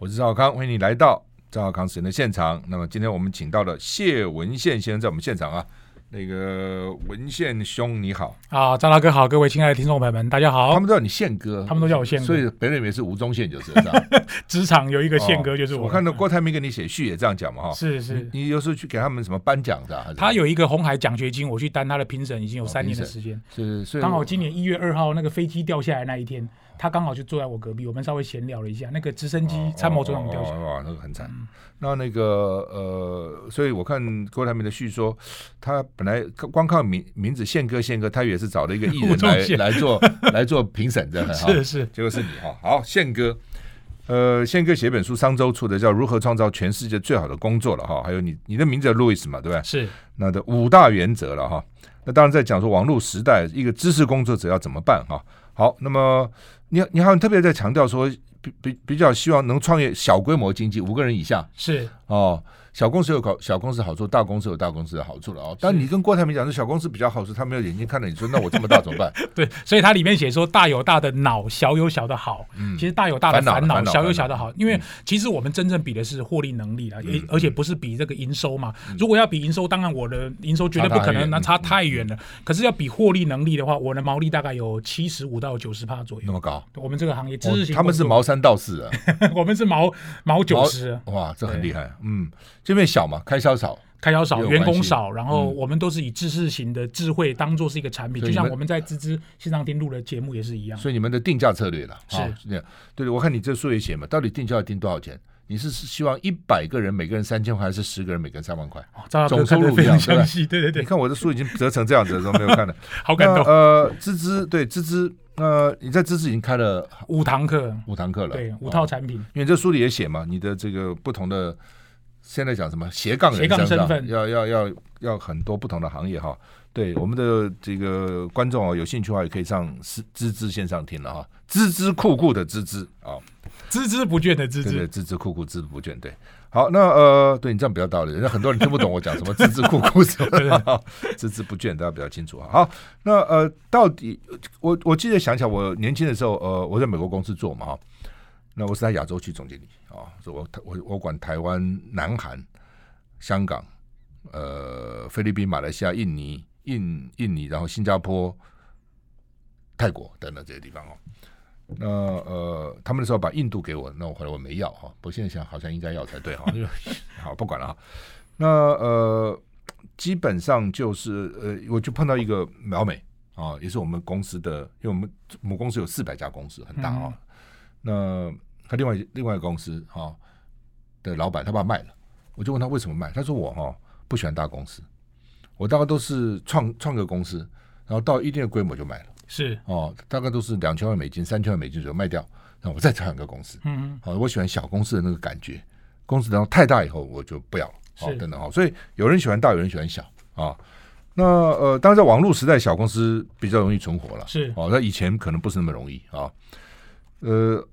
我是赵少康，欢迎你来到赵少康时间的现场。那么今天我们请到了谢文宪先生在我们现场啊。那个文宪兄你好啊，赵大哥好，各位亲爱的听众朋友们，大家好。他们都叫你宪哥，他们都叫我宪哥，所以北人以为是吴宗宪就是这样。职场有一个宪哥就是我。哦、我看到郭台铭给你写序也这样讲嘛哈。是是你，你有时候去给他们什么颁奖的？他有一个红海奖学金，我去担他的评审已经有三年的时间。哦、是是，刚好今年一月二号那个飞机掉下来那一天。他刚好就坐在我隔壁，我们稍微闲聊了一下。那个直升机参谋总长掉下来，哇，那个很惨。嗯、那那个呃，所以我看郭台铭的叙说，他本来光靠名名字宪哥宪哥，他也是找了一个艺人 来来做 来做评审的。是是，结果是你哈。好，宪哥，呃，宪哥写本书，商周出的叫《如何创造全世界最好的工作》了哈。还有你你的名字叫路易斯嘛，对吧？是。那的五大原则了哈。那当然在讲说网络时代一个知识工作者要怎么办哈。好，那么。你你好像特别在强调说，比比比较希望能创业小规模经济，五个人以下是哦。小公司有小小公司好处，大公司有大公司的好处了啊、哦。但你跟郭台铭讲说小公司比较好处，他没有眼睛看着你说，那我这么大怎么办？对，所以他里面写说大有大的脑，小有小的好。嗯，其实大有大的烦恼，小有小的好。因为其实我们真正比的是获利能力了，也、嗯、而且不是比这个营收嘛。嗯、如果要比营收，当然我的营收绝对不可能，那差太远了。可是要比获利能力的话，我的毛利大概有七十五到九十趴左右。那么高？我们这个行业知识型、哦，他们是毛三到四啊，我们是毛毛九十。哇，这很厉害。嗯，这边小嘛，开销。少，开销少，员工少，然后我们都是以知识型的智慧当做是一个产品，就像我们在芝芝线上听录的节目也是一样。所以你们的定价策略了，是这样。对，我看你这书也写嘛，到底定价要定多少钱？你是希望一百个人每个人三千块，还是十个人每个人三万块？总收入一样，对吧？对对对。你看我的书已经折成这样子的时候，没有看了，好感动。呃，芝芝对芝芝，呃，你在滋滋已经开了五堂课，五堂课了，对，五套产品。因为这书里也写嘛，你的这个不同的。现在讲什么斜杠人身份，要要要要很多不同的行业哈。对我们的这个观众啊，有兴趣的话也可以上滋滋线上听了哈。孜孜酷酷的孜孜啊，孜孜不倦的孜孜，孜孜酷酷孜孜不倦。对，好，那呃，对你这样比较道理，人家很多人听不懂我讲什么 孜孜酷酷什么的，孜孜 不倦，大家比较清楚。好，那呃，到底我我记得想起来，我年轻的时候，呃，我在美国公司做嘛哈。那我是在亚洲区总经理啊，我我我管台湾、南韩、香港、呃菲律宾、马来西亚、印尼、印印尼，然后新加坡、泰国等等这些地方哦。那呃，他们那时候把印度给我，那我后来我没要哈，我现在想好像应该要才对哈。好，不管了哈。那呃，基本上就是呃，我就碰到一个老美啊，也是我们公司的，因为我们母公司有四百家公司，很大啊。那他另外另外一个公司哈、哦、的老板，他把它卖了，我就问他为什么卖，他说我哈、哦、不喜欢大公司，我大概都是创创个公司，然后到一定的规模就卖了，是。哦，大概都是两千万美金、三千万美金左右卖掉，然后我再创一个公司，嗯。嗯，好，我喜欢小公司的那个感觉，公司然后太大以后我就不要了，哦，等等哈，所以有人喜欢大，有人喜欢小。啊、哦，那呃，当然在网络时代，小公司比较容易存活了，是。哦，那以前可能不是那么容易啊、哦，呃。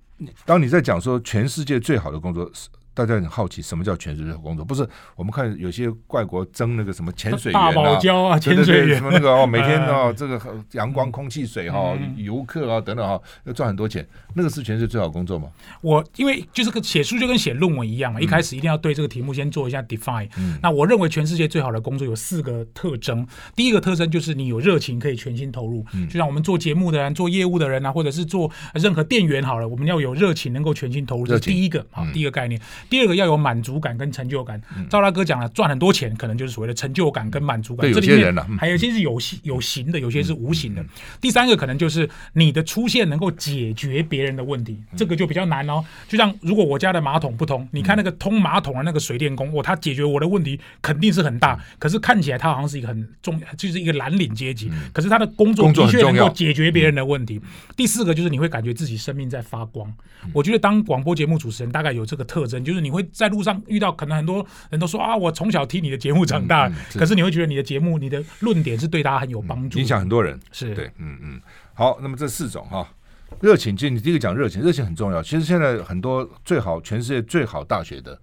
当你在讲说全世界最好的工作是。大家很好奇，什么叫全世界工作？不是我们看有些外国争那个什么潜水员啊，大堡礁啊，潜水员什么那个哦，每天哦，这个阳光、空气、水哈，游客啊等等哈，要赚很多钱，那个是全世界最好工作吗？我因为就是个写书就跟写论文一样嘛，一开始一定要对这个题目先做一下 define。那我认为全世界最好的工作有四个特征，第一个特征就是你有热情，可以全心投入。就像我们做节目的人、做业务的人啊，或者是做任何店员好了，我们要有热情，能够全心投入，这是第一个啊，第一个概念。第二个要有满足感跟成就感。赵大哥讲了，赚很多钱可能就是所谓的成就感跟满足感。这里面还有一些是有形有形的，有些是无形的。第三个可能就是你的出现能够解决别人的问题，这个就比较难哦。就像如果我家的马桶不通，你看那个通马桶的那个水电工，哦，他解决我的问题肯定是很大，可是看起来他好像是一个很重，就是一个蓝领阶级，可是他的工作的确能够解决别人的问题。第四个就是你会感觉自己生命在发光。我觉得当广播节目主持人大概有这个特征，就是你会在路上遇到，可能很多人都说啊，我从小听你的节目长大，可是你会觉得你的节目、你的论点是对大家很有帮助，影响很多人。是对，嗯嗯。好，那么这四种哈，热情，就你第一个讲热情，热情很重要。其实现在很多最好全世界最好大学的，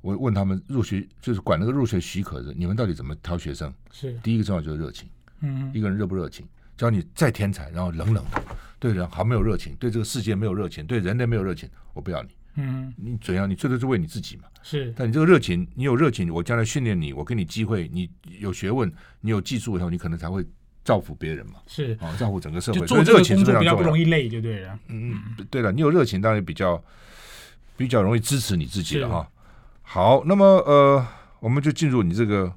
我问他们入学就是管那个入学许可的，你们到底怎么挑学生？是第一个重要就是热情，嗯，一个人热不热情，只要你再天才，然后冷冷的，对人好没有热情，对这个世界没有热情，对人类没有热情，我不要你。嗯，你怎样？你最多是为你自己嘛。是，但你这个热情，你有热情，我将来训练你，我给你机会，你有学问，你有技术以后，你可能才会造福别人嘛。是啊，造福整个社会。就做这个工作比较不容易累，就对了。嗯嗯，对了，你有热情，当然比较比较容易支持你自己了哈。好，那么呃，我们就进入你这个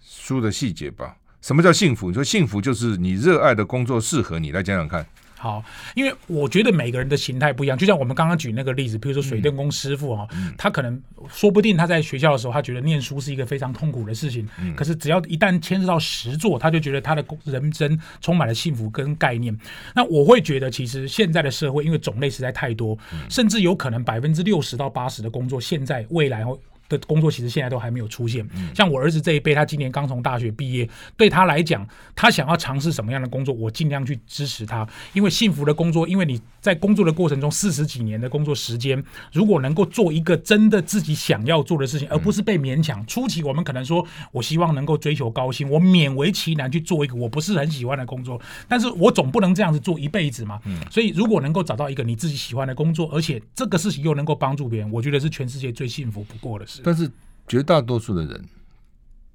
书的细节吧。什么叫幸福？你说幸福就是你热爱的工作适合你，来讲讲看。好，因为我觉得每个人的形态不一样，就像我们刚刚举那个例子，比如说水电工师傅哈，嗯、他可能说不定他在学校的时候，他觉得念书是一个非常痛苦的事情，嗯、可是只要一旦牵涉到实作，他就觉得他的人生充满了幸福跟概念。那我会觉得，其实现在的社会因为种类实在太多，嗯、甚至有可能百分之六十到八十的工作，现在未来会。的工作其实现在都还没有出现。像我儿子这一辈，他今年刚从大学毕业，对他来讲，他想要尝试什么样的工作，我尽量去支持他。因为幸福的工作，因为你在工作的过程中四十几年的工作时间，如果能够做一个真的自己想要做的事情，而不是被勉强。初期我们可能说，我希望能够追求高薪，我勉为其难去做一个我不是很喜欢的工作，但是我总不能这样子做一辈子嘛。所以如果能够找到一个你自己喜欢的工作，而且这个事情又能够帮助别人，我觉得是全世界最幸福不过的事。但是绝大多数的人，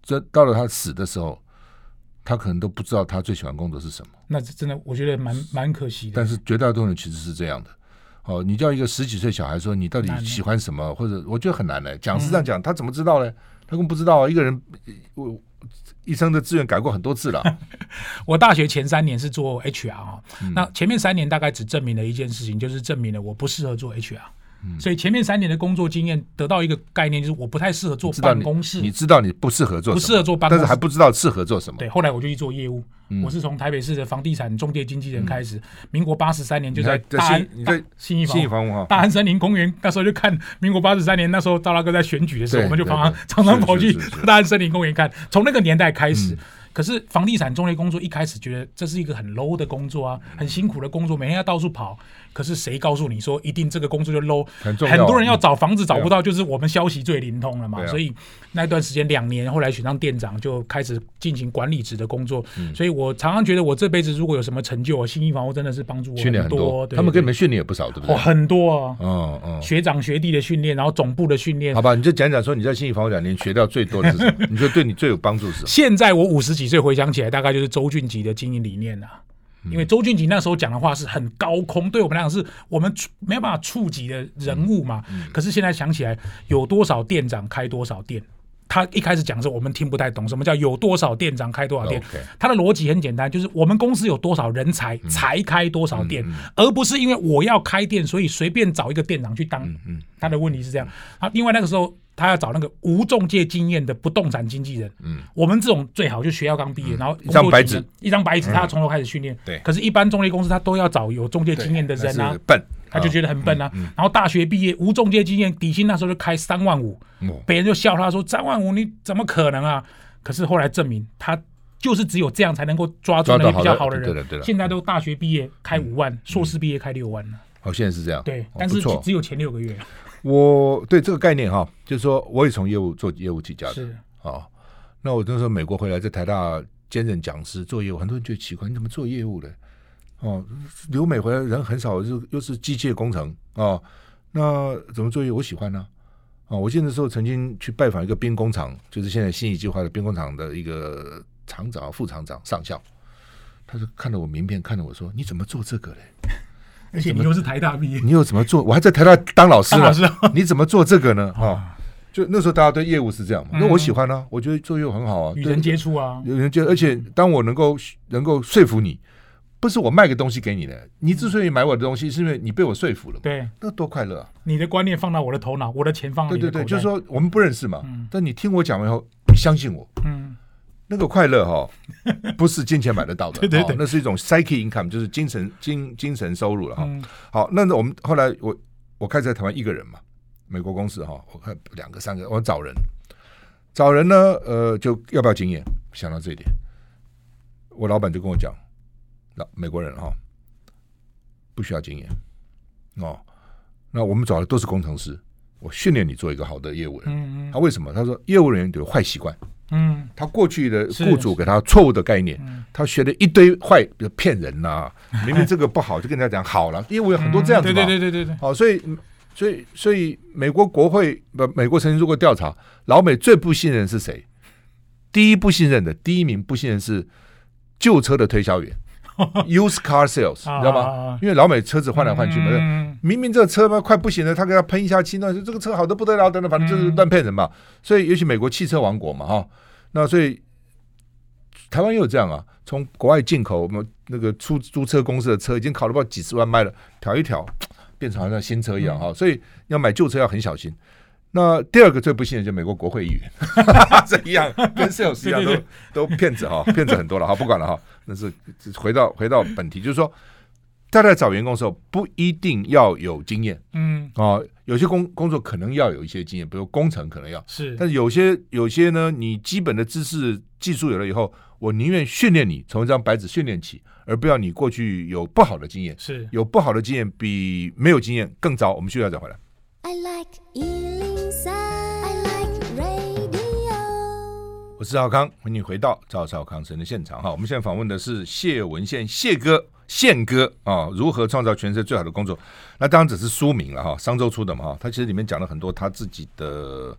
这到了他死的时候，他可能都不知道他最喜欢工作是什么。那真的，我觉得蛮蛮可惜的。但是绝大多数人其实是这样的。哦，你叫一个十几岁小孩说你到底喜欢什么，或者我觉得很难呢。讲是这样讲，他怎么知道呢？他根本不知道啊。一个人我一生的志愿改过很多次了。我大学前三年是做 HR 啊，那前面三年大概只证明了一件事情，就是证明了我不适合做 HR。所以前面三年的工作经验得到一个概念，就是我不太适合做办公室。你知道你不适合做，不适合做办公室，但是还不知道适合做什么。对，后来我就去做业务。我是从台北市的房地产中介经纪人开始。民国八十三年就在大安，大安森林公园。那时候就看民国八十三年，那时候赵大哥在选举的时候，我们就常常常常跑去大安森林公园看。从那个年代开始。可是房地产中介工作一开始觉得这是一个很 low 的工作啊，很辛苦的工作，每天要到处跑。可是谁告诉你说一定这个工作就 low？很重要。很多人要找房子找不到，就是我们消息最灵通了嘛。所以那段时间两年，后来选上店长，就开始进行管理职的工作。所以我常常觉得我这辈子如果有什么成就，信义房屋真的是帮助我很多。他们给你们训练也不少，对不对？很多啊，嗯嗯，学长学弟的训练，然后总部的训练。好吧，你就讲讲说你在信义房屋两年学到最多的是什么？你觉得对你最有帮助是什么？现在我五十几岁回想起来，大概就是周俊吉的经营理念啊。因为周俊吉那时候讲的话是很高空，对我们来讲是我们没有办法触及的人物嘛。可是现在想起来，有多少店长开多少店？他一开始讲的时候，我们听不太懂，什么叫有多少店长开多少店？他的逻辑很简单，就是我们公司有多少人才才开多少店，而不是因为我要开店，所以随便找一个店长去当。他的问题是这样啊。另外那个时候。他要找那个无中介经验的不动产经纪人。嗯，我们这种最好就学校刚毕业，然后一张白纸，一张白纸，他要从头开始训练。对，可是，一般中介公司他都要找有中介经验的人啊。笨，他就觉得很笨啊。然后大学毕业无中介经验，底薪那时候就开三万五，别人就笑他说三万五你怎么可能啊？可是后来证明他就是只有这样才能够抓住那些比较好的人。现在都大学毕业开五万，硕士毕业开六万了。哦，现在是这样。对，但是只有前六个月。我对这个概念哈，就是说我也从业务做业务起家的，是啊。那我那时候美国回来，在台大兼任讲师做业务，很多人觉得奇怪，你怎么做业务的？哦，留美回来人很少，又又是机械工程啊，那怎么做业务？我喜欢呢。啊，我记得那时候曾经去拜访一个兵工厂，就是现在新义计划的兵工厂的一个厂长、副厂长、上校，他就看到我名片，看着我说：“你怎么做这个嘞？”而且你又是台大毕业，你又怎么做？我还在台大当老师呢，你怎么做这个呢？啊，就那时候大家对业务是这样嘛。那我喜欢呢，我觉得做业务很好啊，与人接触啊，与人接，而且当我能够能够说服你，不是我卖个东西给你的，你之所以买我的东西，是因为你被我说服了。对，那多快乐啊！你的观念放到我的头脑，我的钱放到你的口袋。对对对，就是说我们不认识嘛，但你听我讲完以后，你相信我。嗯。那个快乐哈，不是金钱买得到的，对对对，那是一种 psyche income，就是精神精精神收入了哈。好，那我们后来我我开始在台湾一个人嘛，美国公司哈，我看两个三个，我找人找人呢，呃，就要不要经验？想到这一点，我老板就跟我讲，那美国人哈不需要经验哦，那我们找的都是工程师，我训练你做一个好的业务人。他为什么？他说业务人员有坏习惯。嗯，他过去的雇主给他错误的概念，他学了一堆坏，比如骗人呐，明明这个不好，就跟人家讲好了。因为我有很多这样子嘛，对对对对对。好，所以所以所以美国国会不，美国曾经做过调查，老美最不信任是谁？第一不信任的第一名不信任是旧车的推销员 used car sales，你知道吗？因为老美车子换来换去嘛，嗯、明明这个车嘛快不行了，他给他喷一下漆，那这个车好的不得了，等等，反正就是乱骗人嘛。所以尤其美国汽车王国嘛，哈，那所以台湾也有。这样啊，从国外进口我们那个出租车公司的车，已经考了不几十万卖了，调一调变成好像新车一样哈，所以要买旧车要很小心。那第二个最不幸的就是美国国会议员，这一样跟 sales 一样，都都骗子哈，骗子很多了哈，不管了哈。那是回到回到本题，就是说，大家在找员工的时候不一定要有经验，嗯啊，有些工工作可能要有一些经验，比如工程可能要是，但是有些有些呢，你基本的知识技术有了以后，我宁愿训练你从一张白纸训练起，而不要你过去有不好的经验，是有不好的经验比没有经验更糟。我们需要再回来。I like 我是赵康，欢迎你回到赵少康生的现场哈。我们现在访问的是谢文宪，谢哥，宪哥啊，如何创造全世界最好的工作？那当然只是书名了哈，商周出的嘛哈。他其实里面讲了很多他自己的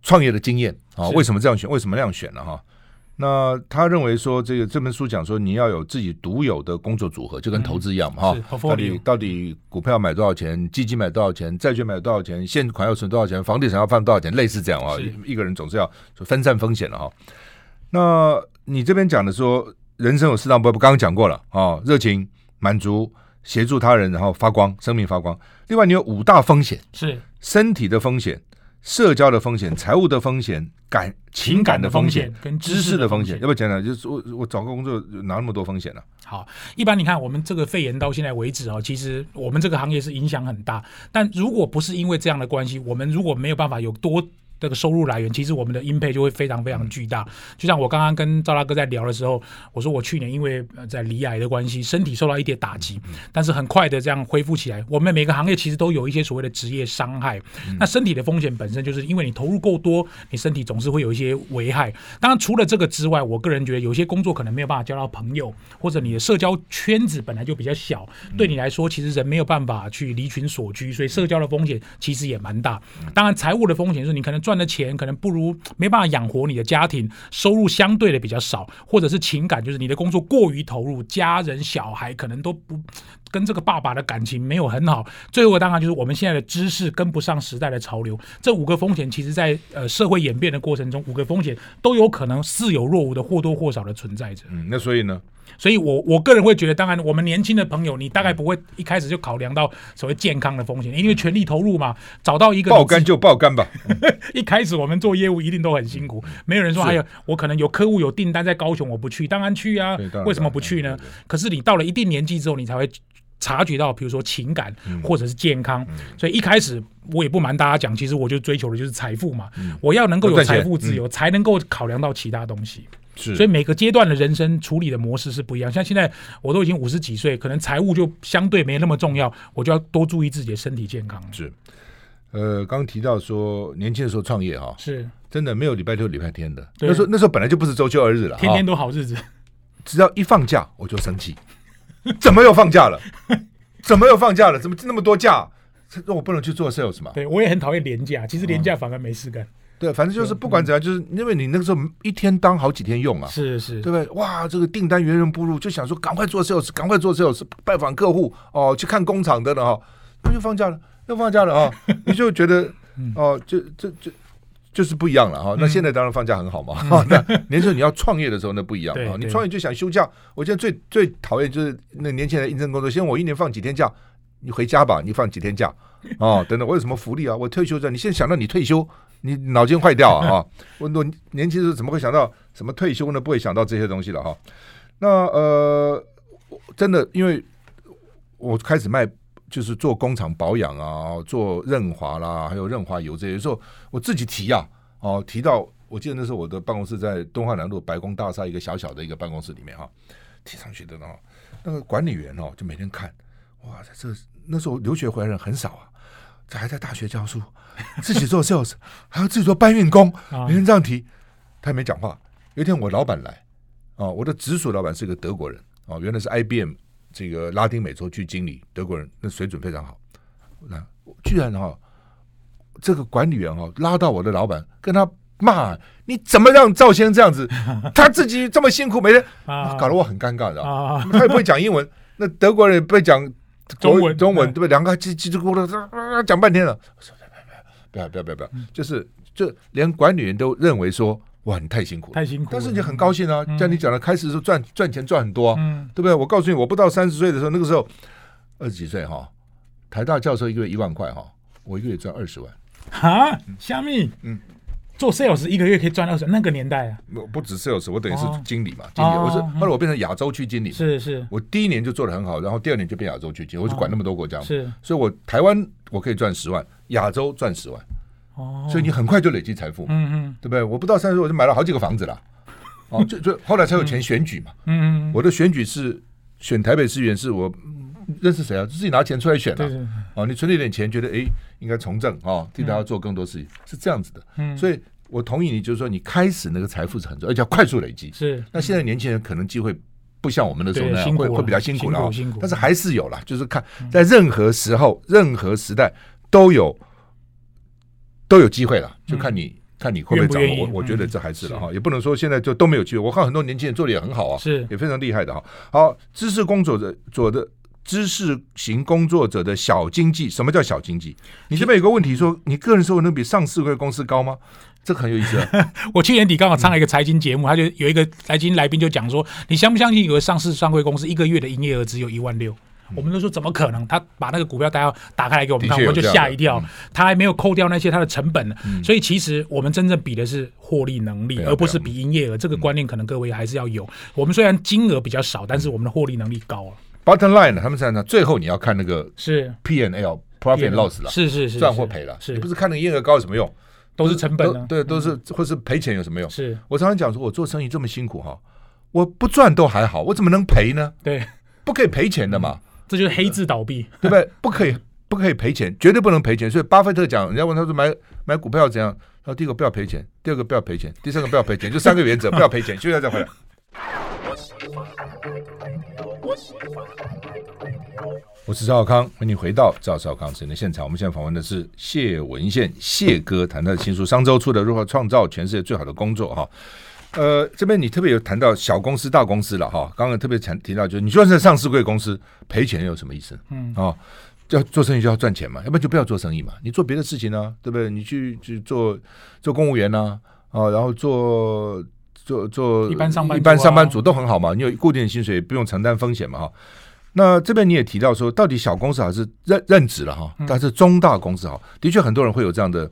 创业的经验啊，为什么这样选？为什么那样选呢哈？那他认为说，这个这本书讲说，你要有自己独有的工作组合，就跟投资一样嘛，哈、嗯。到底到底股票买多少钱，基金买多少钱，债券买多少钱，现款要存多少钱，房地产要放多少钱，类似这样啊。一个人总是要分散风险的哈。那你这边讲的说，人生有四大目标，刚刚讲过了啊，热情、满足、协助他人，然后发光，生命发光。另外，你有五大风险，是身体的风险。社交的风险、财务的风险、感情感的风险跟知识的风险，要不要讲讲？就是我我找个工作哪那么多风险呢？好，一般你看我们这个肺炎到现在为止啊，其实我们这个行业是影响很大。但如果不是因为这样的关系，我们如果没有办法有多。这个收入来源，其实我们的 impact 就会非常非常巨大。就像我刚刚跟赵大哥在聊的时候，我说我去年因为在离癌的关系，身体受到一点打击，但是很快的这样恢复起来。我们每个行业其实都有一些所谓的职业伤害。那身体的风险本身就是因为你投入够多，你身体总是会有一些危害。当然除了这个之外，我个人觉得有些工作可能没有办法交到朋友，或者你的社交圈子本来就比较小，对你来说其实人没有办法去离群索居，所以社交的风险其实也蛮大。当然财务的风险是你可能。赚的钱可能不如没办法养活你的家庭，收入相对的比较少，或者是情感，就是你的工作过于投入，家人小孩可能都不跟这个爸爸的感情没有很好。最后当然就是我们现在的知识跟不上时代的潮流。这五个风险，其实在呃社会演变的过程中，五个风险都有可能似有若无的或多或少的存在着。嗯，那所以呢？所以我，我我个人会觉得，当然，我们年轻的朋友，你大概不会一开始就考量到所谓健康的风险，因为全力投入嘛，找到一个爆肝就爆肝吧。一开始我们做业务一定都很辛苦，没有人说还有我可能有客户有订单在高雄，我不去，当然去啊，为什么不去呢？可是你到了一定年纪之后，你才会察觉到，比如说情感或者是健康。所以一开始我也不瞒大家讲，其实我就追求的就是财富嘛，我要能够有财富自由，才能够考量到其他东西。是，所以每个阶段的人生处理的模式是不一样。像现在我都已经五十几岁，可能财务就相对没那么重要，我就要多注意自己的身体健康。是，呃，刚刚提到说年轻的时候创业哈，是真的没有礼拜六礼拜天的。那时候那时候本来就不是周休二日了，天天都好日子。只要一放假我就生气，怎么又放假了？怎么又放假了？怎么那么多假？那我不能去做 sales 嘛？对，我也很讨厌廉价，其实廉价反而没事干。对，反正就是不管怎样，就是因为你那个时候一天当好几天用啊，是是，对不对？哇，这个订单源源不入，就想说赶快做 sales，赶快做 sales，拜访客户哦，去看工厂的了哈，那就放假了，又放假了啊，你就觉得 哦，就就就就是不一样了哈。那现在当然放假很好嘛，那年轻人你要创业的时候那不一样啊，你创业就想休假。我现在最最讨厌就是那年轻人应征工作，先我一年放几天假，你回家吧，你放几天假哦，等等，我有什么福利啊？我退休在，你现在想到你退休。你脑筋坏掉啊！我我年轻时候怎么会想到什么退休呢？不会想到这些东西了哈。那呃，真的，因为我开始卖，就是做工厂保养啊，做润滑啦，还有润滑油这些时候，我自己提、啊，哦，提到我记得那时候我的办公室在东华南路白宫大厦一个小小的一个办公室里面哈，提上去的呢，那个管理员哦就每天看，哇，这那时候留学回来人很少啊。这还在大学教书，自己做 sales，还要自己做搬运工，每天这样提，他也没讲话。有一天我老板来，哦，我的直属老板是个德国人，哦，原来是 IBM 这个拉丁美洲区经理，德国人，那水准非常好。那居然哈、哦，这个管理员哈、哦、拉到我的老板跟他骂，你怎么让赵先生这样子？他自己这么辛苦，每天搞得我很尴尬的。他也不会讲英文，那德国人也不会讲中文，中文对不对？两个叽叽咕噜 讲半天了。不要不要不要不要，就是就连管理员都认为说。哇，你太辛苦了，太辛苦。但是你很高兴啊，像你讲的，开始的时候赚赚钱赚很多，嗯对不对？我告诉你，我不到三十岁的时候，那个时候二十几岁哈，台大教授一个月一万块哈，我一个月赚二十万。哈，虾米？嗯，做 sales 一个月可以赚二十万，那个年代啊，不不止 sales，我等于是经理嘛，经理。我是后来我变成亚洲区经理，是是。我第一年就做的很好，然后第二年就变亚洲区经理，我就管那么多国家嘛，是。所以我台湾我可以赚十万，亚洲赚十万。哦，所以你很快就累积财富，嗯嗯，对不对？我不到三十岁我就买了好几个房子了，哦，就就后来才有钱选举嘛，嗯嗯，我的选举是选台北市议员，是我认识谁啊？自己拿钱出来选的，哦，你存了一点钱，觉得哎应该从政啊，替大家做更多事情，是这样子的，嗯，所以我同意你，就是说你开始那个财富是很重要，而且要快速累积，是。那现在年轻人可能机会不像我们的时候那样，会会比较辛苦了，辛苦但是还是有了，就是看在任何时候、任何时代都有。都有机会了，就看你、嗯、看你会不会掌握。我我觉得这还是了哈，嗯、也不能说现在就都没有机会。我看很多年轻人做的也很好啊，是也非常厉害的哈。好，知识工作者做的知识型工作者的小经济，什么叫小经济？你这边有个问题说，你个人收入能比上市柜公司高吗？这个很有意思、啊。我去年底刚好上了一个财经节目，他就有一个财经来宾就讲说，你相不相信有个上市上柜公司一个月的营业额只有一万六？我们都说怎么可能？他把那个股票大家打开来给我们看，我们就吓一跳。他还没有扣掉那些他的成本呢，所以其实我们真正比的是获利能力，而不是比营业额。这个观念可能各位还是要有。我们虽然金额比较少，但是我们的获利能力高了。Bottom line，他们在那最后你要看那个是 P and L profit loss 了，是是是赚或赔了。你不是看那个营业额高有什么用？都是成本，对，都是或是赔钱有什么用？是我常常讲说，我做生意这么辛苦哈，我不赚都还好，我怎么能赔呢？对，不可以赔钱的嘛。这就是黑字倒闭，对不对？不可以，不可以赔钱，绝对不能赔钱。所以巴菲特讲，人家问他说买买股票怎样？他说第一个不要赔钱，第二个不要赔钱，第三个不要赔钱，就三个原则，不要赔钱。休息一下再回来。我是赵少康，欢迎你回到赵少康时间的现场。我们现在访问的是谢文宪，谢哥谈他的新书，商周出的《如何创造全世界最好的工作》哈。呃，这边你特别有谈到小公司、大公司了哈。刚刚特别强提到，就是你就算是上市贵公司赔钱有什么意思？嗯，哦，要做生意就要赚钱嘛，要不然就不要做生意嘛。你做别的事情呢、啊，对不对？你去去做做公务员呢、啊，啊、哦，然后做做做一般上班、啊、一般上班族都很好嘛。你有固定的薪水，不用承担风险嘛哈。那这边你也提到说，到底小公司还是任任职了哈？但是中大公司哈，的确很多人会有这样的。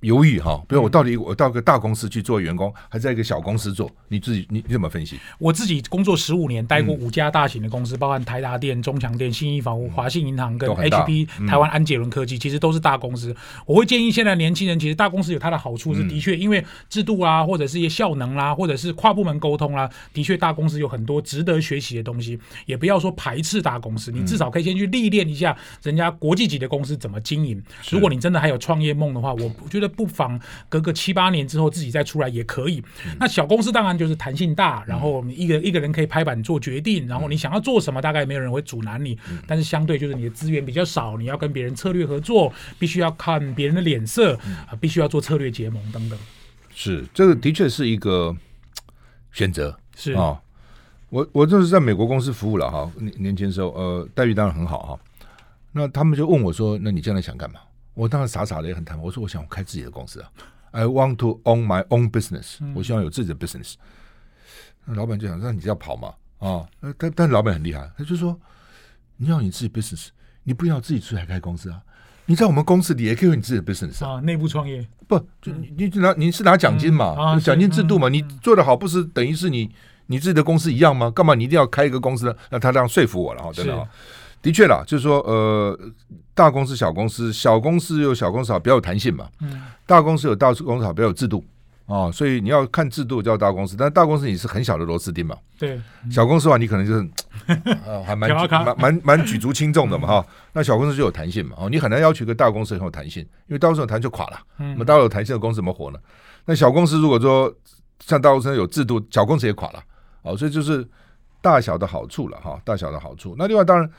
犹豫哈，比如我到底我到个大公司去做员工，还是在一个小公司做？你自己你你怎么分析？我自己工作十五年，待过五家大型的公司，包含台达电、中强电、信义房屋、华信银行跟 HP 台湾安捷伦科技，其实都是大公司。我会建议现在年轻人，其实大公司有它的好处，是的确因为制度啊，或者是一些效能啦，或者是跨部门沟通啦，的确大公司有很多值得学习的东西。也不要说排斥大公司，你至少可以先去历练一下人家国际级的公司怎么经营。如果你真的还有创业梦的话，我觉得。不妨隔个七八年之后自己再出来也可以。那小公司当然就是弹性大，然后你一个一个人可以拍板做决定，然后你想要做什么，大概没有人会阻拦你。但是相对就是你的资源比较少，你要跟别人策略合作，必须要看别人的脸色啊，必须要做策略结盟等等。是，这个的确是一个选择。是啊，我我就是在美国公司服务了哈，年年轻的时候，呃，待遇当然很好哈。那他们就问我说：“那你将来想干嘛？”我当时傻傻的也很坦白，我说我想开自己的公司啊，I want to own my own business，我希望有自己的 business。那老板就想让你要跑嘛啊，但但老板很厉害，他就说你要你自己 business，你不要自己出来开公司啊，你在我们公司里也可以有你自己的 business 啊，内部创业。不就你你拿你是拿奖金嘛，奖金制度嘛，你做得好不是等于是你你自己的公司一样吗？干嘛你一定要开一个公司呢？那他这样说服我了哈，真的。的确啦，就是说，呃，大公司、小公司，小公司有小公司好，比较有弹性嘛。嗯。大公司有大公司好，比较有制度啊、哦，所以你要看制度叫大公司，但是大公司你是很小的螺丝钉嘛。对。小公司的话，你可能就是，呃、还蛮蛮蛮蛮举足轻重的嘛哈。那小公司就有弹性嘛，哦，你很难要求一个大公司很有弹性，因为大公司有弹性就垮了。嗯。那么大有弹性的公司怎么活呢？那小公司如果说像大公司有制度，小公司也垮了。哦，所以就是大小的好处了哈，大小的好处。那另外当然。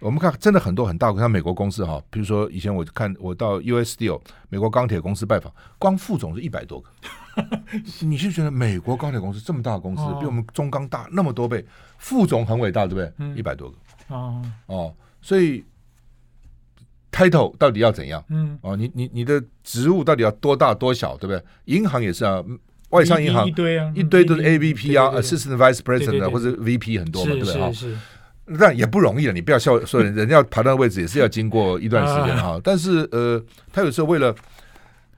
我们看真的很多很大，像美国公司哈，比如说以前我看我到 US Steel 美国钢铁公司拜访，光副总是一百多个，你就觉得美国钢铁公司这么大的公司，比我们中钢大那么多倍，副总很伟大，对不对？一百多个哦哦，所以 title 到底要怎样？嗯哦，你你你的职务到底要多大多小，对不对？银行也是啊。外商银行一堆啊，一堆都是 AVP 啊，Assistant Vice President 或者 VP 很多嘛，对不对啊？但也不容易了，你不要笑说人，人家要爬到位置也是要经过一段时间哈。但是呃，他有时候为了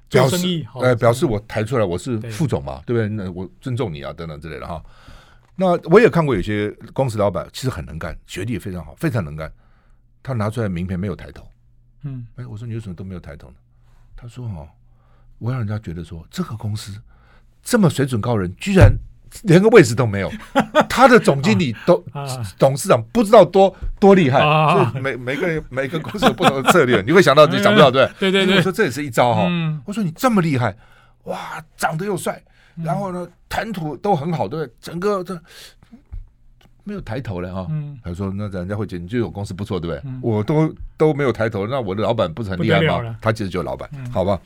表示，呃，表示我抬出来我是副总嘛，对不对？那我尊重你啊，等等之类的哈。那我也看过有些公司老板其实很能干，学历也非常好，非常能干。他拿出来名片没有抬头，嗯，哎，我说你为什么都没有抬头呢？他说哦，我让人家觉得说这个公司。这么水准高人，居然连个位置都没有。他的总经理都、啊、董事长不知道多多厉害。啊、所以每每个人每个公司有不同的策略，你会想到你想不到对？对对对。我说这也是一招哈。嗯、我说你这么厉害，哇，长得又帅，然后呢谈吐都很好，对不对？整个这没有抬头了哈。嗯、他说那人家会觉得你这种公司不错，对不对？嗯、我都都没有抬头，那我的老板不是很厉害吗？他其实就是老板，嗯、好吧？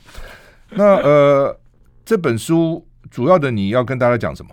那呃这本书。主要的你要跟大家讲什么？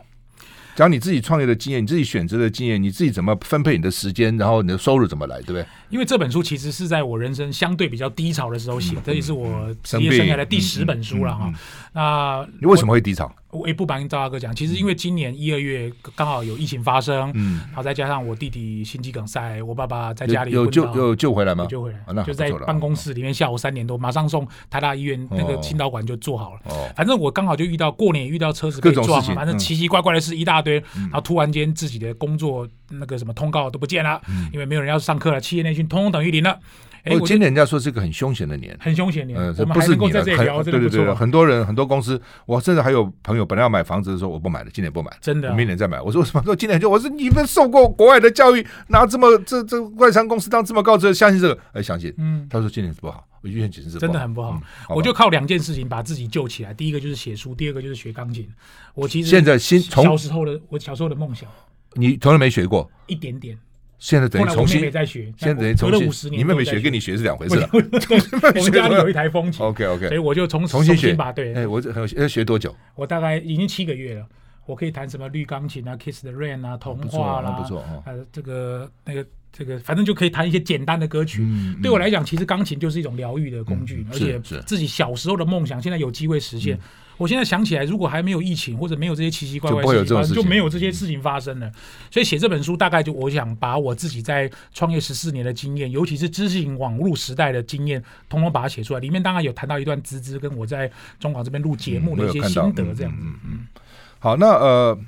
讲你自己创业的经验，你自己选择的经验，你自己怎么分配你的时间，然后你的收入怎么来，对不对？因为这本书其实是在我人生相对比较低潮的时候写，这也是我职业生涯的第十本书了哈。那你为什么会低潮？我也不瞒赵大哥讲，其实因为今年一二月刚好有疫情发生，嗯，然后再加上我弟弟心肌梗塞，我爸爸在家里有救有救回来吗？救回来，就在办公室里面，下午三点多马上送台大医院那个心导管就做好了。哦，反正我刚好就遇到过年遇到车子被撞，反正奇奇怪怪的事一大堆，然后突然间自己的工作那个什么通告都不见了，因为没有人要上课了，企业内训通通等于零了。我今年人家说是个很凶险的年，很凶险年。嗯，这不是你的，对对对，很多人很多公司，我甚至还有朋友本来要买房子的时候，我不买了，今年不买，真的，明年再买。我说为什么？说今年就我说你们受过国外的教育，拿这么这这外商公司当这么高职，相信这个？哎，相信。嗯，他说今年不好，我预见其实是真的很不好。我就靠两件事情把自己救起来，第一个就是写书，第二个就是学钢琴。我其实现在新从小时候的我小时候的梦想，你从来没学过一点点。现在等于重新，妹妹在学，现在等于重新，你妹妹学跟你学是两回事。我们 家里有一台风琴，OK OK，所以我就重重新学吧。对，哎，我要学多久？我大概已经七个月了。我可以弹什么绿钢琴啊，Kiss the Rain 啊，童话啦，不错呃，这个那个这个，反正就可以弹一些简单的歌曲。对我来讲，其实钢琴就是一种疗愈的工具，而且自己小时候的梦想，现在有机会实现。我现在想起来，如果还没有疫情或者没有这些奇奇怪怪的事情，就没有这些事情发生了。所以写这本书，大概就我想把我自己在创业十四年的经验，尤其是知识型网络时代的经验，通通把它写出来。里面当然有谈到一段资资跟我在中广这边录节目的一些心得，这样子。嗯嗯。好，那呃。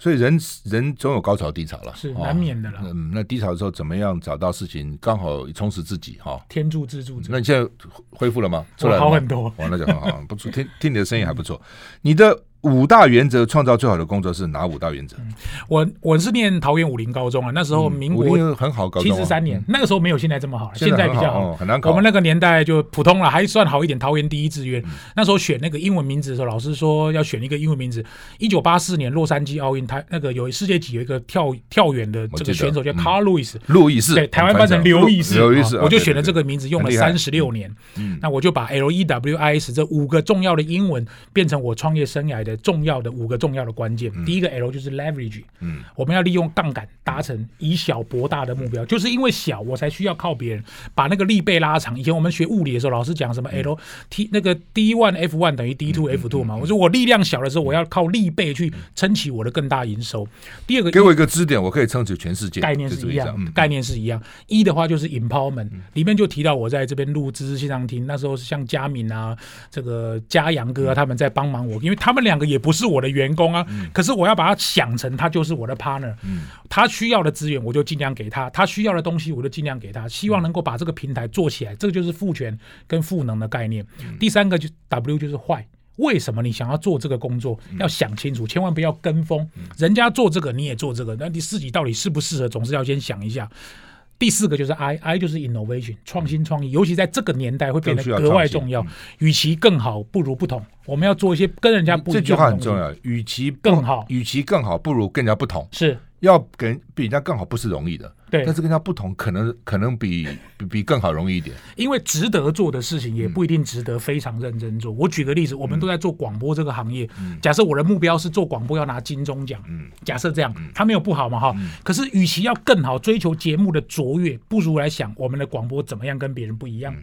所以人人总有高潮低潮了，是难免的了。嗯，那低潮的时候怎么样找到事情刚好充实自己哈？天助自助者。那你现在恢复了吗？出来好很多。哦，那就好，不错。听听你的声音还不错。你的。五大原则创造最好的工作是哪五大原则？我我是念桃园武林高中啊，那时候民国很好，七十三年，那个时候没有现在这么好，现在比较好，很难考。我们那个年代就普通了，还算好一点。桃园第一志愿，那时候选那个英文名字的时候，老师说要选一个英文名字。一九八四年洛杉矶奥运，台那个有世界级有一个跳跳远的这个选手叫卡尔路易斯，路易斯，对，台湾翻成刘易斯，刘易斯，我就选了这个名字，用了三十六年。那我就把 L E W I S 这五个重要的英文变成我创业生涯的重要的五个重要的关键，第一个 L 就是 leverage，嗯，我们要利用杠杆达成以小博大的目标，就是因为小我才需要靠别人把那个力倍拉长。以前我们学物理的时候，老师讲什么 L T 那个 D one F one 等于 D two F two 嘛，我说我力量小的时候，我要靠力倍去撑起我的更大营收。第二个给我一个支点，我可以撑起全世界。概念是一样，概念是一样。一的话就是 empowerment，里面就提到我在这边录知识线上听，那时候是像佳敏啊，这个嘉阳哥啊，他们在帮忙我，因为他们两个也不是我的员工啊，可是我要把它想成他就是我的 partner，他需要的资源我就尽量给他，他需要的东西我就尽量给他，希望能够把这个平台做起来，这个就是赋权跟赋能的概念。第三个就 W 就是坏，为什么你想要做这个工作？要想清楚，千万不要跟风，人家做这个你也做这个，那你自己到底适不适合，总是要先想一下。第四个就是 I，I 就是 innovation，创新创意，尤其在这个年代会变得格外重要。与其更好，不如不同。我们要做一些跟人家不一样。这句话很重要，与其更好，与其更好，不如更加不同。是要跟比人家更好，不是容易的。对，但是跟他不同，可能可能比比比更好容易一点。因为值得做的事情也不一定值得非常认真做。嗯、我举个例子，我们都在做广播这个行业。嗯、假设我的目标是做广播要拿金钟奖。嗯、假设这样，他没有不好嘛哈。嗯、可是，与其要更好，追求节目的卓越，不如来想我们的广播怎么样跟别人不一样。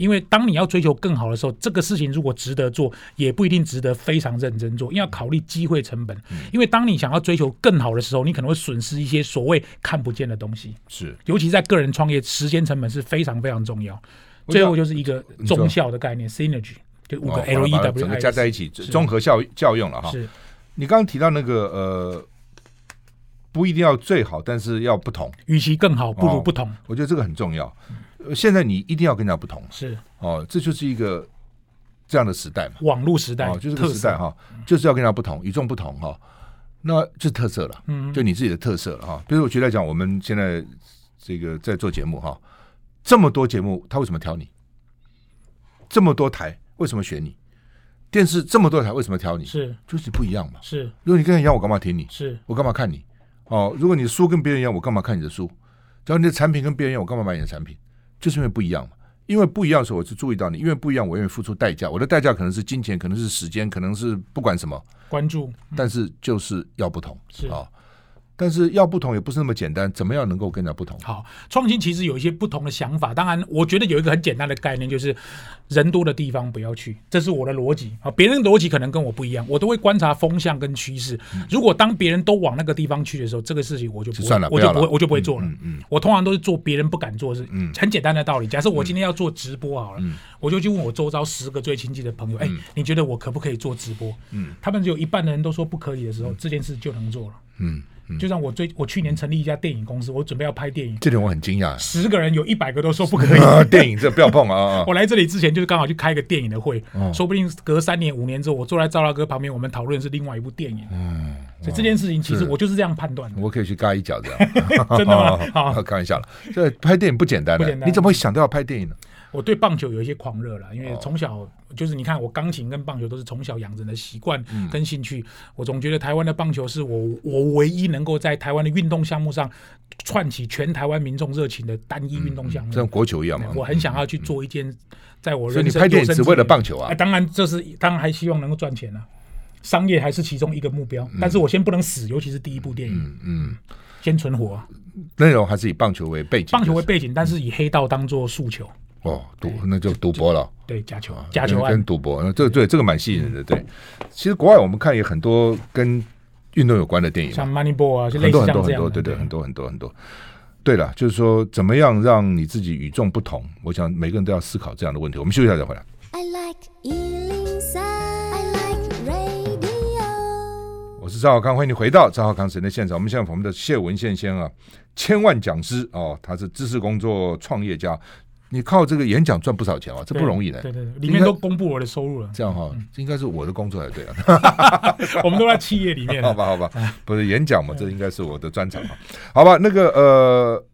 嗯因为当你要追求更好的时候，这个事情如果值得做，也不一定值得非常认真做，因为要考虑机会成本。因为当你想要追求更好的时候，你可能会损失一些所谓看不见的东西。是，尤其在个人创业，时间成本是非常非常重要。最后就是一个综效的概念，synergy，就五个 L E W，整个加在一起，综合效效用了哈。是，你刚刚提到那个呃，不一定要最好，但是要不同。与其更好，不如不同。我觉得这个很重要。现在你一定要跟人家不同，是哦，这就是一个这样的时代嘛，网络时代哦，就是这个时代哈，就是要跟人家不同，与众不同哈，那就是特色了，嗯，就你自己的特色了哈。比如我举例来讲，我们现在这个在做节目哈，这么多节目，他为什么挑你？这么多台为什么选你？电视这么多台为什么挑你？是就是不一样嘛。是，如果你跟人一样，我干嘛听你？是我干嘛看你？哦，如果你的书跟别人一样，我干嘛看你的书？只要你的产品跟别人一样，我干嘛买你的产品？就是因为不一样嘛，因为不一样的时候，我就注意到你，因为不一样，我愿意付出代价。我的代价可能是金钱，可能是时间，可能是不管什么。关注，但是就是要不同，是。啊。但是要不同也不是那么简单，怎么样能够跟人家不同？好，创新其实有一些不同的想法。当然，我觉得有一个很简单的概念，就是人多的地方不要去，这是我的逻辑啊。别人的逻辑可能跟我不一样，我都会观察风向跟趋势。如果当别人都往那个地方去的时候，这个事情我就不算了，我就不会，我就不会做了。嗯嗯，我通常都是做别人不敢做的事。嗯，很简单的道理。假设我今天要做直播好了，我就去问我周遭十个最亲近的朋友，哎，你觉得我可不可以做直播？嗯，他们只有一半的人都说不可以的时候，这件事就能做了。嗯。就像我最我去年成立一家电影公司，我准备要拍电影，这点我很惊讶。十个人有一百个都说不可以，电影这不要碰啊！我来这里之前就是刚好去开个电影的会，说不定隔三年五年之后，我坐在赵大哥旁边，我们讨论是另外一部电影。嗯，所以这件事情其实我就是这样判断的。我可以去嘎一脚这样，真的吗？好，开玩笑了。这拍电影不简单的，你怎么会想到要拍电影呢？我对棒球有一些狂热了，因为从小就是你看我钢琴跟棒球都是从小养成的习惯跟兴趣。我总觉得台湾的棒球是我我唯一能够在台湾的运动项目上串起全台湾民众热情的单一运动项目，像国球一样嘛。我很想要去做一件在我人生。所以你拍电影只为了棒球啊？当然这是当然还希望能够赚钱啊，商业还是其中一个目标。但是我先不能死，尤其是第一部电影，嗯，先存活。内容还是以棒球为背景，棒球为背景，但是以黑道当做诉求。哦，赌那就赌博了，对，假球，假球跟赌博，那这个对这个蛮吸引人的。对，其实国外我们看也很多跟运动有关的电影，像 Moneyball 啊，很多很多很多，对对，很多很多很多。对了，就是说怎么样让你自己与众不同？我想每个人都要思考这样的问题。我们休息一下再回来。I like 103，I like radio。我是赵浩康，欢迎你回到赵浩康神的现场。我们现在我们的谢文宪先生啊，千万讲师哦，他是知识工作创业家。你靠这个演讲赚不少钱啊，这不容易的。对对对，里面都公布我的收入了。这样哈，这应该是我的工作才对啊。我们都在企业里面。好吧，好吧，不是演讲嘛，这应该是我的专长嘛。好吧，那个呃，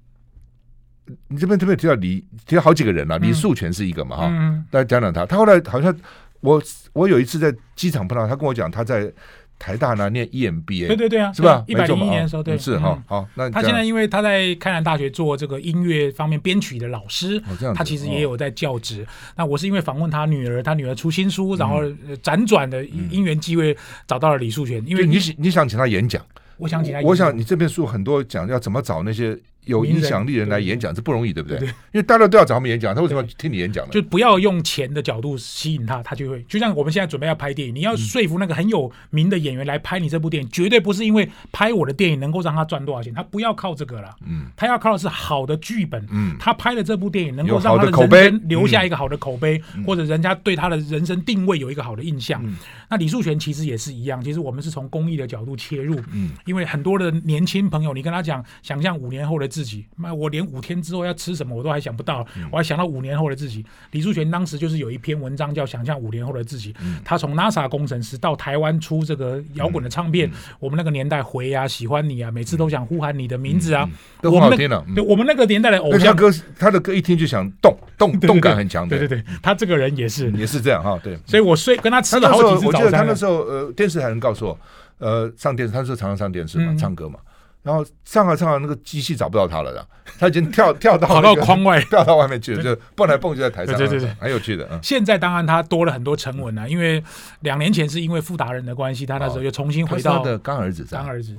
你这边特别提到李，提到好几个人啊，李树全是一个嘛哈。大家讲讲他，他后来好像我我有一次在机场碰到他，跟我讲他在。台大呢念 EMBA，对对对啊，是吧？一百零一年的时候，对，是哈。好，那他现在因为他在开南大学做这个音乐方面编曲的老师，他其实也有在教职。那我是因为访问他女儿，他女儿出新书，然后辗转的因缘机会找到了李树全。因为你你想请他演讲，我想请他，我想你这边书很多讲要怎么找那些。有影响力人来演讲，这不容易，对不对？因为大家都要找他们演讲，他为什么要听你演讲呢？就不要用钱的角度吸引他，他就会。就像我们现在准备要拍电影，你要说服那个很有名的演员来拍你这部电影，绝对不是因为拍我的电影能够让他赚多少钱，他不要靠这个了。嗯，他要靠的是好的剧本。嗯，他拍的这部电影能够让他的人生留下一个好的口碑，或者人家对他的人生定位有一个好的印象。那李树全其实也是一样，其实我们是从公益的角度切入。嗯，因为很多的年轻朋友，你跟他讲，想象五年后的。自己，那我连五天之后要吃什么我都还想不到，我还想到五年后的自己。李树全当时就是有一篇文章叫《想象五年后的自己》，他从 NASA 工程师到台湾出这个摇滚的唱片，我们那个年代回啊，喜欢你啊，每次都想呼喊你的名字啊，都很好听了。对，我们那个年代的偶像歌，他的歌一听就想动动动感很强。对对对，他这个人也是也是这样哈。对，所以我睡跟他吃了好几次早餐。我记得他那时候呃，电视台人告诉我，呃，上电视，他说常常上电视嘛，唱歌嘛。然后唱啊唱啊，那个机器找不到他了的，他已经跳 跳到、那个、跑到框外，跳到外面去了，就蹦来蹦去在台上，对对对，很有趣的。嗯、现在当然他多了很多沉稳了，因为两年前是因为傅达人的关系，他那时候又重新回到、哦、他的干儿子，干儿子，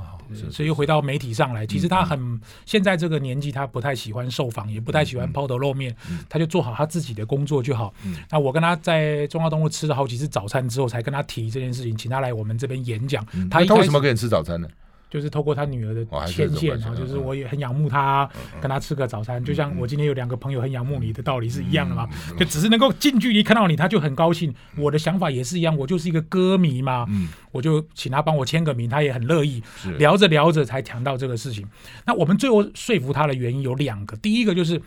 所以又回到媒体上来。其实他很、嗯、现在这个年纪，他不太喜欢受访，也不太喜欢抛头露面，嗯、他就做好他自己的工作就好。嗯、那我跟他在中华东路吃了好几次早餐之后，才跟他提这件事情，请他来我们这边演讲。他为什么给你吃早餐呢？就是透过他女儿的牵线啊，就是我也很仰慕他，跟他吃个早餐，就像我今天有两个朋友很仰慕你的道理是一样的嘛。就只是能够近距离看到你，他就很高兴。我的想法也是一样，我就是一个歌迷嘛，我就请他帮我签个名，他也很乐意。聊着聊着才谈到这个事情。那我们最后说服他的原因有两个，第一个就是。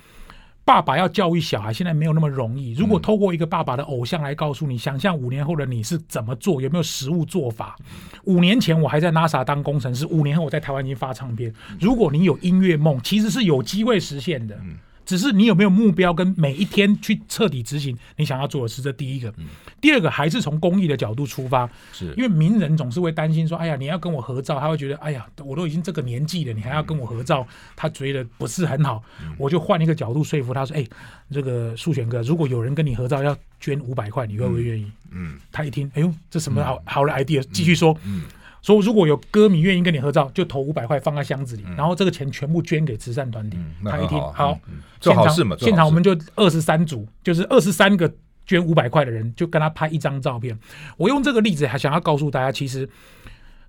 爸爸要教育小孩，现在没有那么容易。如果透过一个爸爸的偶像来告诉你，想象五年后的你是怎么做，有没有实物做法？五年前我还在 NASA 当工程师，五年后我在台湾已经发唱片。如果你有音乐梦，其实是有机会实现的。只是你有没有目标，跟每一天去彻底执行你想要做的事，这第一个。第二个还是从公益的角度出发，是因为名人总是会担心说，哎呀，你要跟我合照，他会觉得，哎呀，我都已经这个年纪了，你还要跟我合照，他觉得不是很好。我就换一个角度说服他说，哎，这个树权哥，如果有人跟你合照要捐五百块，你会不会愿意？嗯，他一听，哎呦，这什么好好的 idea，继续说。嗯。说如果有歌迷愿意跟你合照，就投五百块放在箱子里，然后这个钱全部捐给慈善团体。他一听好，现场现场我们就二十三组，就是二十三个捐五百块的人，就跟他拍一张照片。我用这个例子还想要告诉大家，其实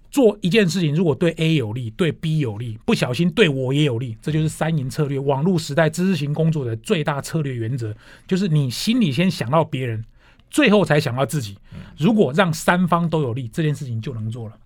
做一件事情，如果对 A 有利，对 B 有利，不小心对我也有利，这就是三赢策略。网络时代知识型工作的最大策略原则，就是你心里先想到别人，最后才想到自己。如果让三方都有利，这件事情就能做了。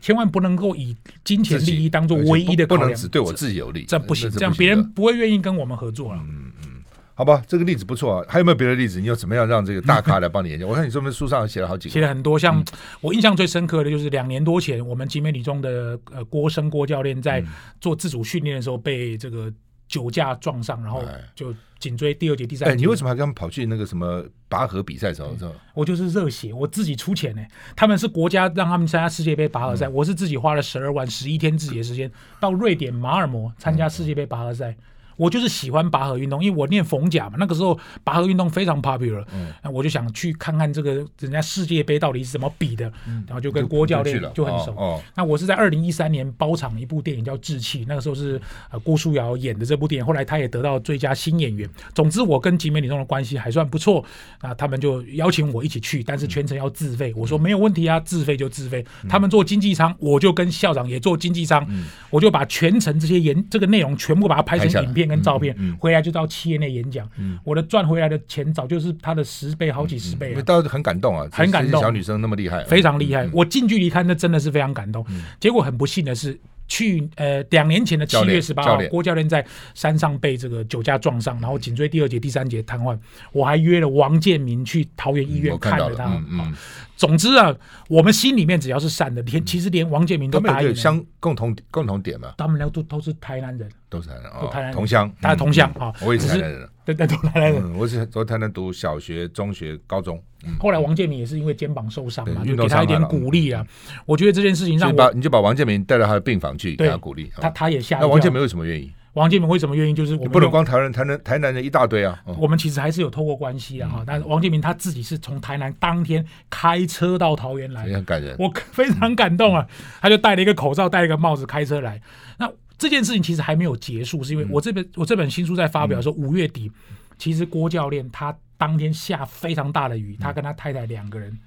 千万不能够以金钱利益当做唯一的考量，不能只对我自己有利，这不行，这样别人不会愿意跟我们合作了。嗯嗯，好吧，这个例子不错啊。还有没有别的例子？你有怎么样让这个大咖来帮你演讲？我看你这本书上写了好几个，写了很多。像我印象最深刻的就是两年多前，我们集美女中的呃郭生郭教练在做自主训练的时候被这个酒驾撞上，然后就。颈椎第二节、第三节。哎，你为什么还跟他们跑去那个什么拔河比赛时候？我就是热血，我自己出钱呢。他们是国家让他们参加世界杯拔河赛，嗯、我是自己花了十二万十一天自己的时间到瑞典马尔摩参加世界杯拔河赛。嗯我就是喜欢拔河运动，因为我念逢甲嘛，那个时候拔河运动非常 popular，嗯，那我就想去看看这个人家世界杯到底是怎么比的，嗯，然后就跟郭教练就很熟。哦，那我是在二零一三年包场一部电影叫《志气》，那个时候是呃郭书瑶演的这部电影，后来他也得到最佳新演员。总之，我跟集美女中的关系还算不错，那他们就邀请我一起去，但是全程要自费。我说没有问题啊，自费就自费。他们做经济舱，我就跟校长也做经济舱，我就把全程这些演这个内容全部把它拍成影片。跟照片、回来就到企业内演讲，嗯、我的赚回来的钱早就是他的十倍、好几十倍了。倒是很感动啊，很感动，小女生那么厉害，非常厉害。嗯、我近距离看，那真的是非常感动。嗯、结果很不幸的是。去呃两年前的七月十八号，郭教练在山上被这个酒驾撞上，然后颈椎第二节、第三节瘫痪。我还约了王建民去桃园医院看了他。嗯，总之啊，我们心里面只要是善的，连其实连王建民都答应。相共同共同点嘛，他们俩都都是台南人，都是台南，都台南同乡，大家同乡啊。我也是台南人，对对，都台南人。我是在台南读小学、中学、高中。后来王建民也是因为肩膀受伤嘛，就给他一点鼓励啊。我觉得这件事情让把，你就把王建民带到他的病房去给他鼓励。他他也吓。那王建民为什么愿意？王建民为什么愿意？就是我们不能光台南台南台南人一大堆啊。我们其实还是有透过关系的哈。但是王建民他自己是从台南当天开车到桃园来，很感人。我非常感动啊！他就戴了一个口罩，戴了一个帽子，开车来。那这件事情其实还没有结束，是因为我这本我这本新书在发表的时候，五月底，其实郭教练他。当天下非常大的雨，他跟他太太两个人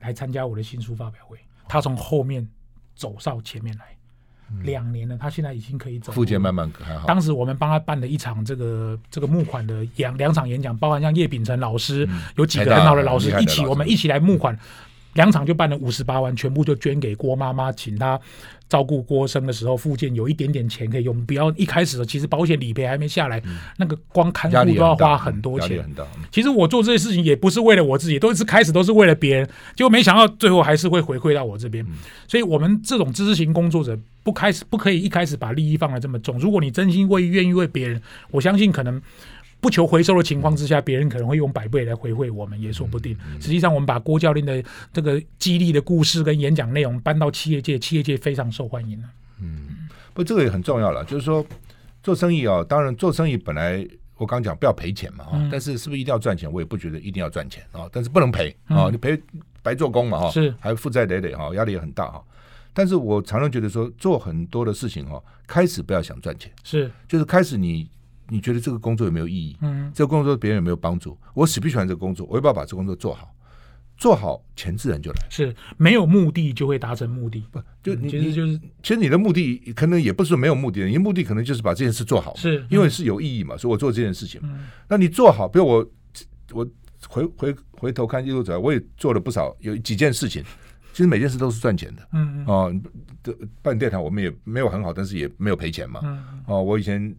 来参加我的新书发表会。他从后面走上前面来，两年了，他现在已经可以走。复健慢慢还好。当时我们帮他办了一场这个这个募款的两两场演讲，包含像叶秉成老师，有几个很好的老师一起，我们一起来募款。两场就办了五十八万，全部就捐给郭妈妈，请她照顾郭生的时候，附近有一点点钱可以用。不要一开始的，其实保险理赔还没下来，嗯、那个光看护都要花很多钱。很大。其实我做这些事情也不是为了我自己，都是开始都是为了别人，结果没想到最后还是会回馈到我这边。嗯、所以，我们这种知识型工作者不开始不可以一开始把利益放得这么重。如果你真心为愿意为别人，我相信可能。不求回收的情况之下，别人可能会用百倍来回馈我们，也说不定。实际上，我们把郭教练的这个激励的故事跟演讲内容搬到企业界，企业界非常受欢迎了。嗯，不，这个也很重要了。就是说，做生意啊，当然做生意本来我刚讲不要赔钱嘛，哈，但是是不是一定要赚钱？我也不觉得一定要赚钱啊，但是不能赔啊，你赔白做工嘛，哈，是还负债累累哈，压力也很大哈。但是我常常觉得说，做很多的事情哈，开始不要想赚钱，是就是开始你。你觉得这个工作有没有意义？嗯，这个工作对别人有没有帮助？我喜不喜欢这个工作？我要不要把这个工作做好？做好，钱自然就来。是没有目的就会达成目的，不就你、嗯、其实就是其实你的目的可能也不是没有目的，你的目的可能就是把这件事做好，是因为是有意义嘛，所以我做这件事情。嗯、那你做好，比如我我回回回头看一路走来，我也做了不少，有几件事情，其实每件事都是赚钱的。嗯哦，办电台我们也没有很好，但是也没有赔钱嘛。嗯哦，我以前。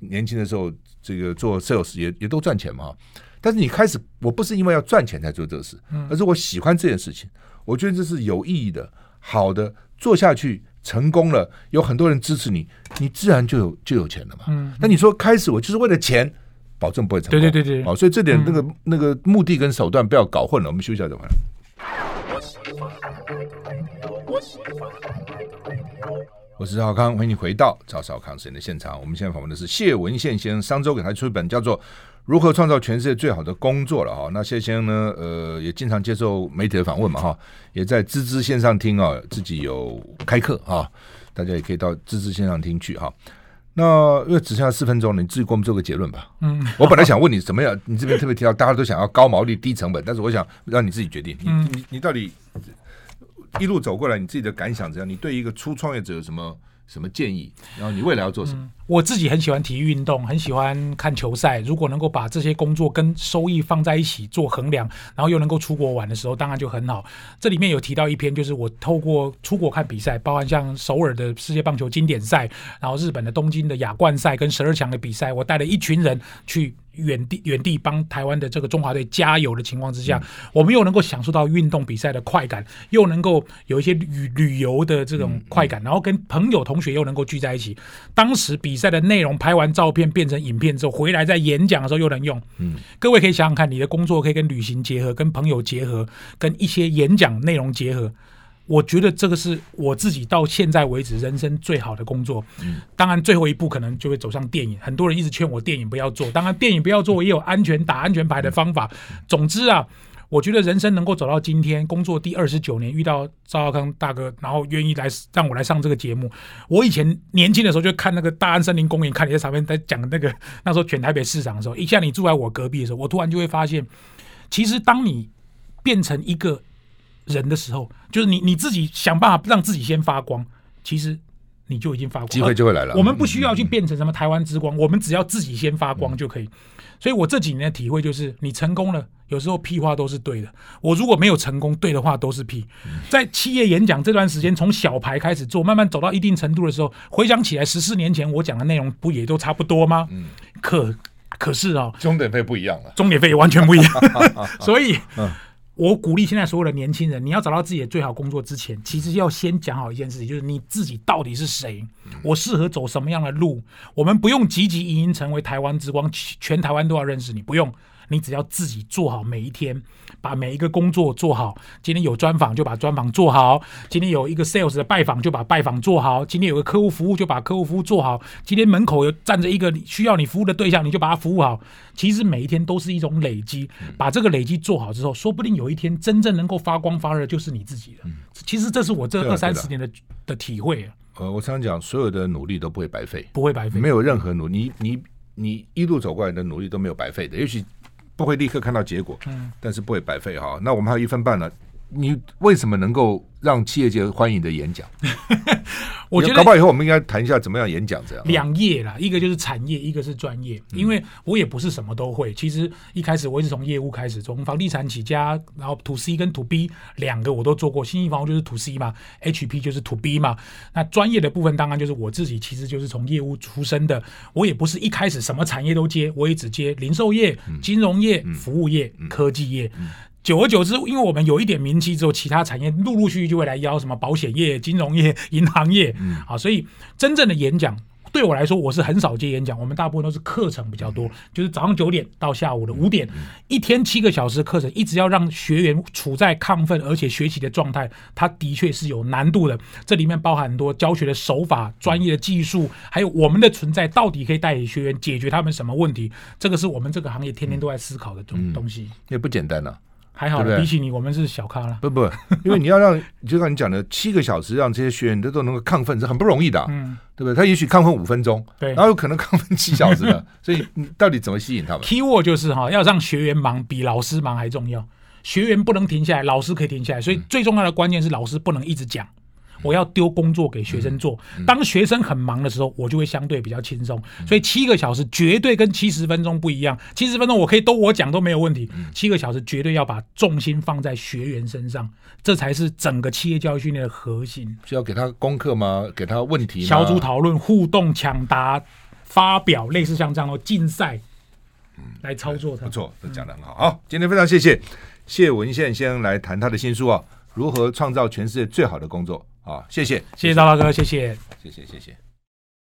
年轻的时候，这个做 sales 也也都赚钱嘛。但是你开始，我不是因为要赚钱才做这个事，而是我喜欢这件事情。我觉得这是有意义的、好的，做下去成功了，有很多人支持你，你自然就有就有钱了嘛。嗯。那你说开始我就是为了钱，保证不会成功。对对对对。哦，所以这点那个那个目的跟手段不要搞混了。我们休息一下再回来。我是赵少康，欢迎你回到赵少康时间的现场。我们现在访问的是谢文宪先生，上周给他出一本叫做《如何创造全世界最好的工作》了哈。那谢先生呢，呃，也经常接受媒体的访问嘛哈，也在芝芝线上听啊，自己有开课啊，大家也可以到芝芝线上听去哈。那因为只剩下四分钟了，你自己给我们做个结论吧。嗯，我本来想问你怎么样，你这边特别提到大家都想要高毛利、低成本，但是我想让你自己决定，你你你到底。一路走过来，你自己的感想怎样？你对一个初创业者有什么什么建议？然后你未来要做什么？我自己很喜欢体育运动，很喜欢看球赛。如果能够把这些工作跟收益放在一起做衡量，然后又能够出国玩的时候，当然就很好。这里面有提到一篇，就是我透过出国看比赛，包含像首尔的世界棒球经典赛，然后日本的东京的亚冠赛跟十二强的比赛，我带了一群人去。远地远地帮台湾的这个中华队加油的情况之下，嗯、我们又能够享受到运动比赛的快感，又能够有一些旅旅游的这种快感，然后跟朋友同学又能够聚在一起。当时比赛的内容拍完照片变成影片之后，回来在演讲的时候又能用。嗯，各位可以想想看，你的工作可以跟旅行结合，跟朋友结合，跟一些演讲内容结合。我觉得这个是我自己到现在为止人生最好的工作。嗯，当然最后一步可能就会走上电影。很多人一直劝我电影不要做，当然电影不要做，我也有安全打安全牌的方法。总之啊，我觉得人生能够走到今天，工作第二十九年，遇到赵少康大哥，然后愿意来让我来上这个节目。我以前年轻的时候就看那个大安森林公园，看你在上面在讲那个那时候全台北市长的时候，一下你住在我隔壁的时候，我突然就会发现，其实当你变成一个。人的时候，就是你你自己想办法让自己先发光，其实你就已经发光，机会就会来了。我们不需要去变成什么台湾之光，嗯、我们只要自己先发光就可以。嗯、所以我这几年的体会就是，你成功了，有时候屁话都是对的。我如果没有成功，对的话都是屁。嗯、在企业演讲这段时间，从小牌开始做，慢慢走到一定程度的时候，回想起来，十四年前我讲的内容不也都差不多吗？嗯，可可是啊、哦，钟点费不一样了，终点费完全不一样，所以嗯。我鼓励现在所有的年轻人，你要找到自己的最好工作之前，其实要先讲好一件事情，就是你自己到底是谁，我适合走什么样的路。我们不用积极营营成为台湾之光，全台湾都要认识你，不用。你只要自己做好每一天，把每一个工作做好。今天有专访就把专访做好，今天有一个 sales 的拜访就把拜访做好，今天有个客户服务就把客户服务做好，今天门口有站着一个需要你服务的对象，你就把他服务好。其实每一天都是一种累积，把这个累积做好之后，说不定有一天真正能够发光发热就是你自己的。其实这是我这二三十年的的体会。呃，我常常讲，所有的努力都不会白费，不会白费，没有任何努力，你你你一路走过来的努力都没有白费的，也许。不会立刻看到结果，嗯，但是不会白费哈。那我们还有一分半呢，你为什么能够让企业界欢迎的演讲？我觉得搞不好以后我们应该谈一下怎么样演讲这样。两业啦，一个就是产业，一个是专业。因为我也不是什么都会。其实一开始我也是从业务开始，从房地产起家，然后 to C 跟 to B 两个我都做过。信义房屋就是 to C 嘛，HP 就是 to B 嘛。那专业的部分当然就是我自己，其实就是从业务出身的。我也不是一开始什么产业都接，我也只接零售业、金融业、服务业、科技业。久而久之，因为我们有一点名气之后，其他产业陆陆续续就会来邀，什么保险业、金融业、银行业，嗯，啊，所以真正的演讲对我来说，我是很少接演讲。我们大部分都是课程比较多，就是早上九点到下午的五点，一天七个小时的课程，一直要让学员处在亢奋而且学习的状态，它的确是有难度的。这里面包含很多教学的手法、专业的技术，还有我们的存在到底可以带给学员解决他们什么问题，这个是我们这个行业天天都在思考的东东西，也不简单了。还好，比起你，我们是小咖了。不不，因为你要让，就像你讲的，七个小时让这些学员都都能够亢奋，是很不容易的，嗯，对不对？他也许亢奋五分钟，对，然后有可能亢奋七小时的，所以你到底怎么吸引他们？Key word 就是哈，要让学员忙比老师忙还重要，学员不能停下来，老师可以停下来，所以最重要的关键是老师不能一直讲。我要丢工作给学生做，当学生很忙的时候，我就会相对比较轻松。所以七个小时绝对跟七十分钟不一样，七十分钟我可以都我讲都没有问题，七个小时绝对要把重心放在学员身上，这才是整个企业教育训练的核心。需要给他功课吗？给他问题？小组讨论、互动、抢答、发表，类似像这样的竞赛，来操作它。不错，这讲得很好。好，今天非常谢谢谢文宪先生来谈他的新书啊，如何创造全世界最好的工作。好，谢谢，谢谢赵大哥，谢谢，谢谢，谢谢。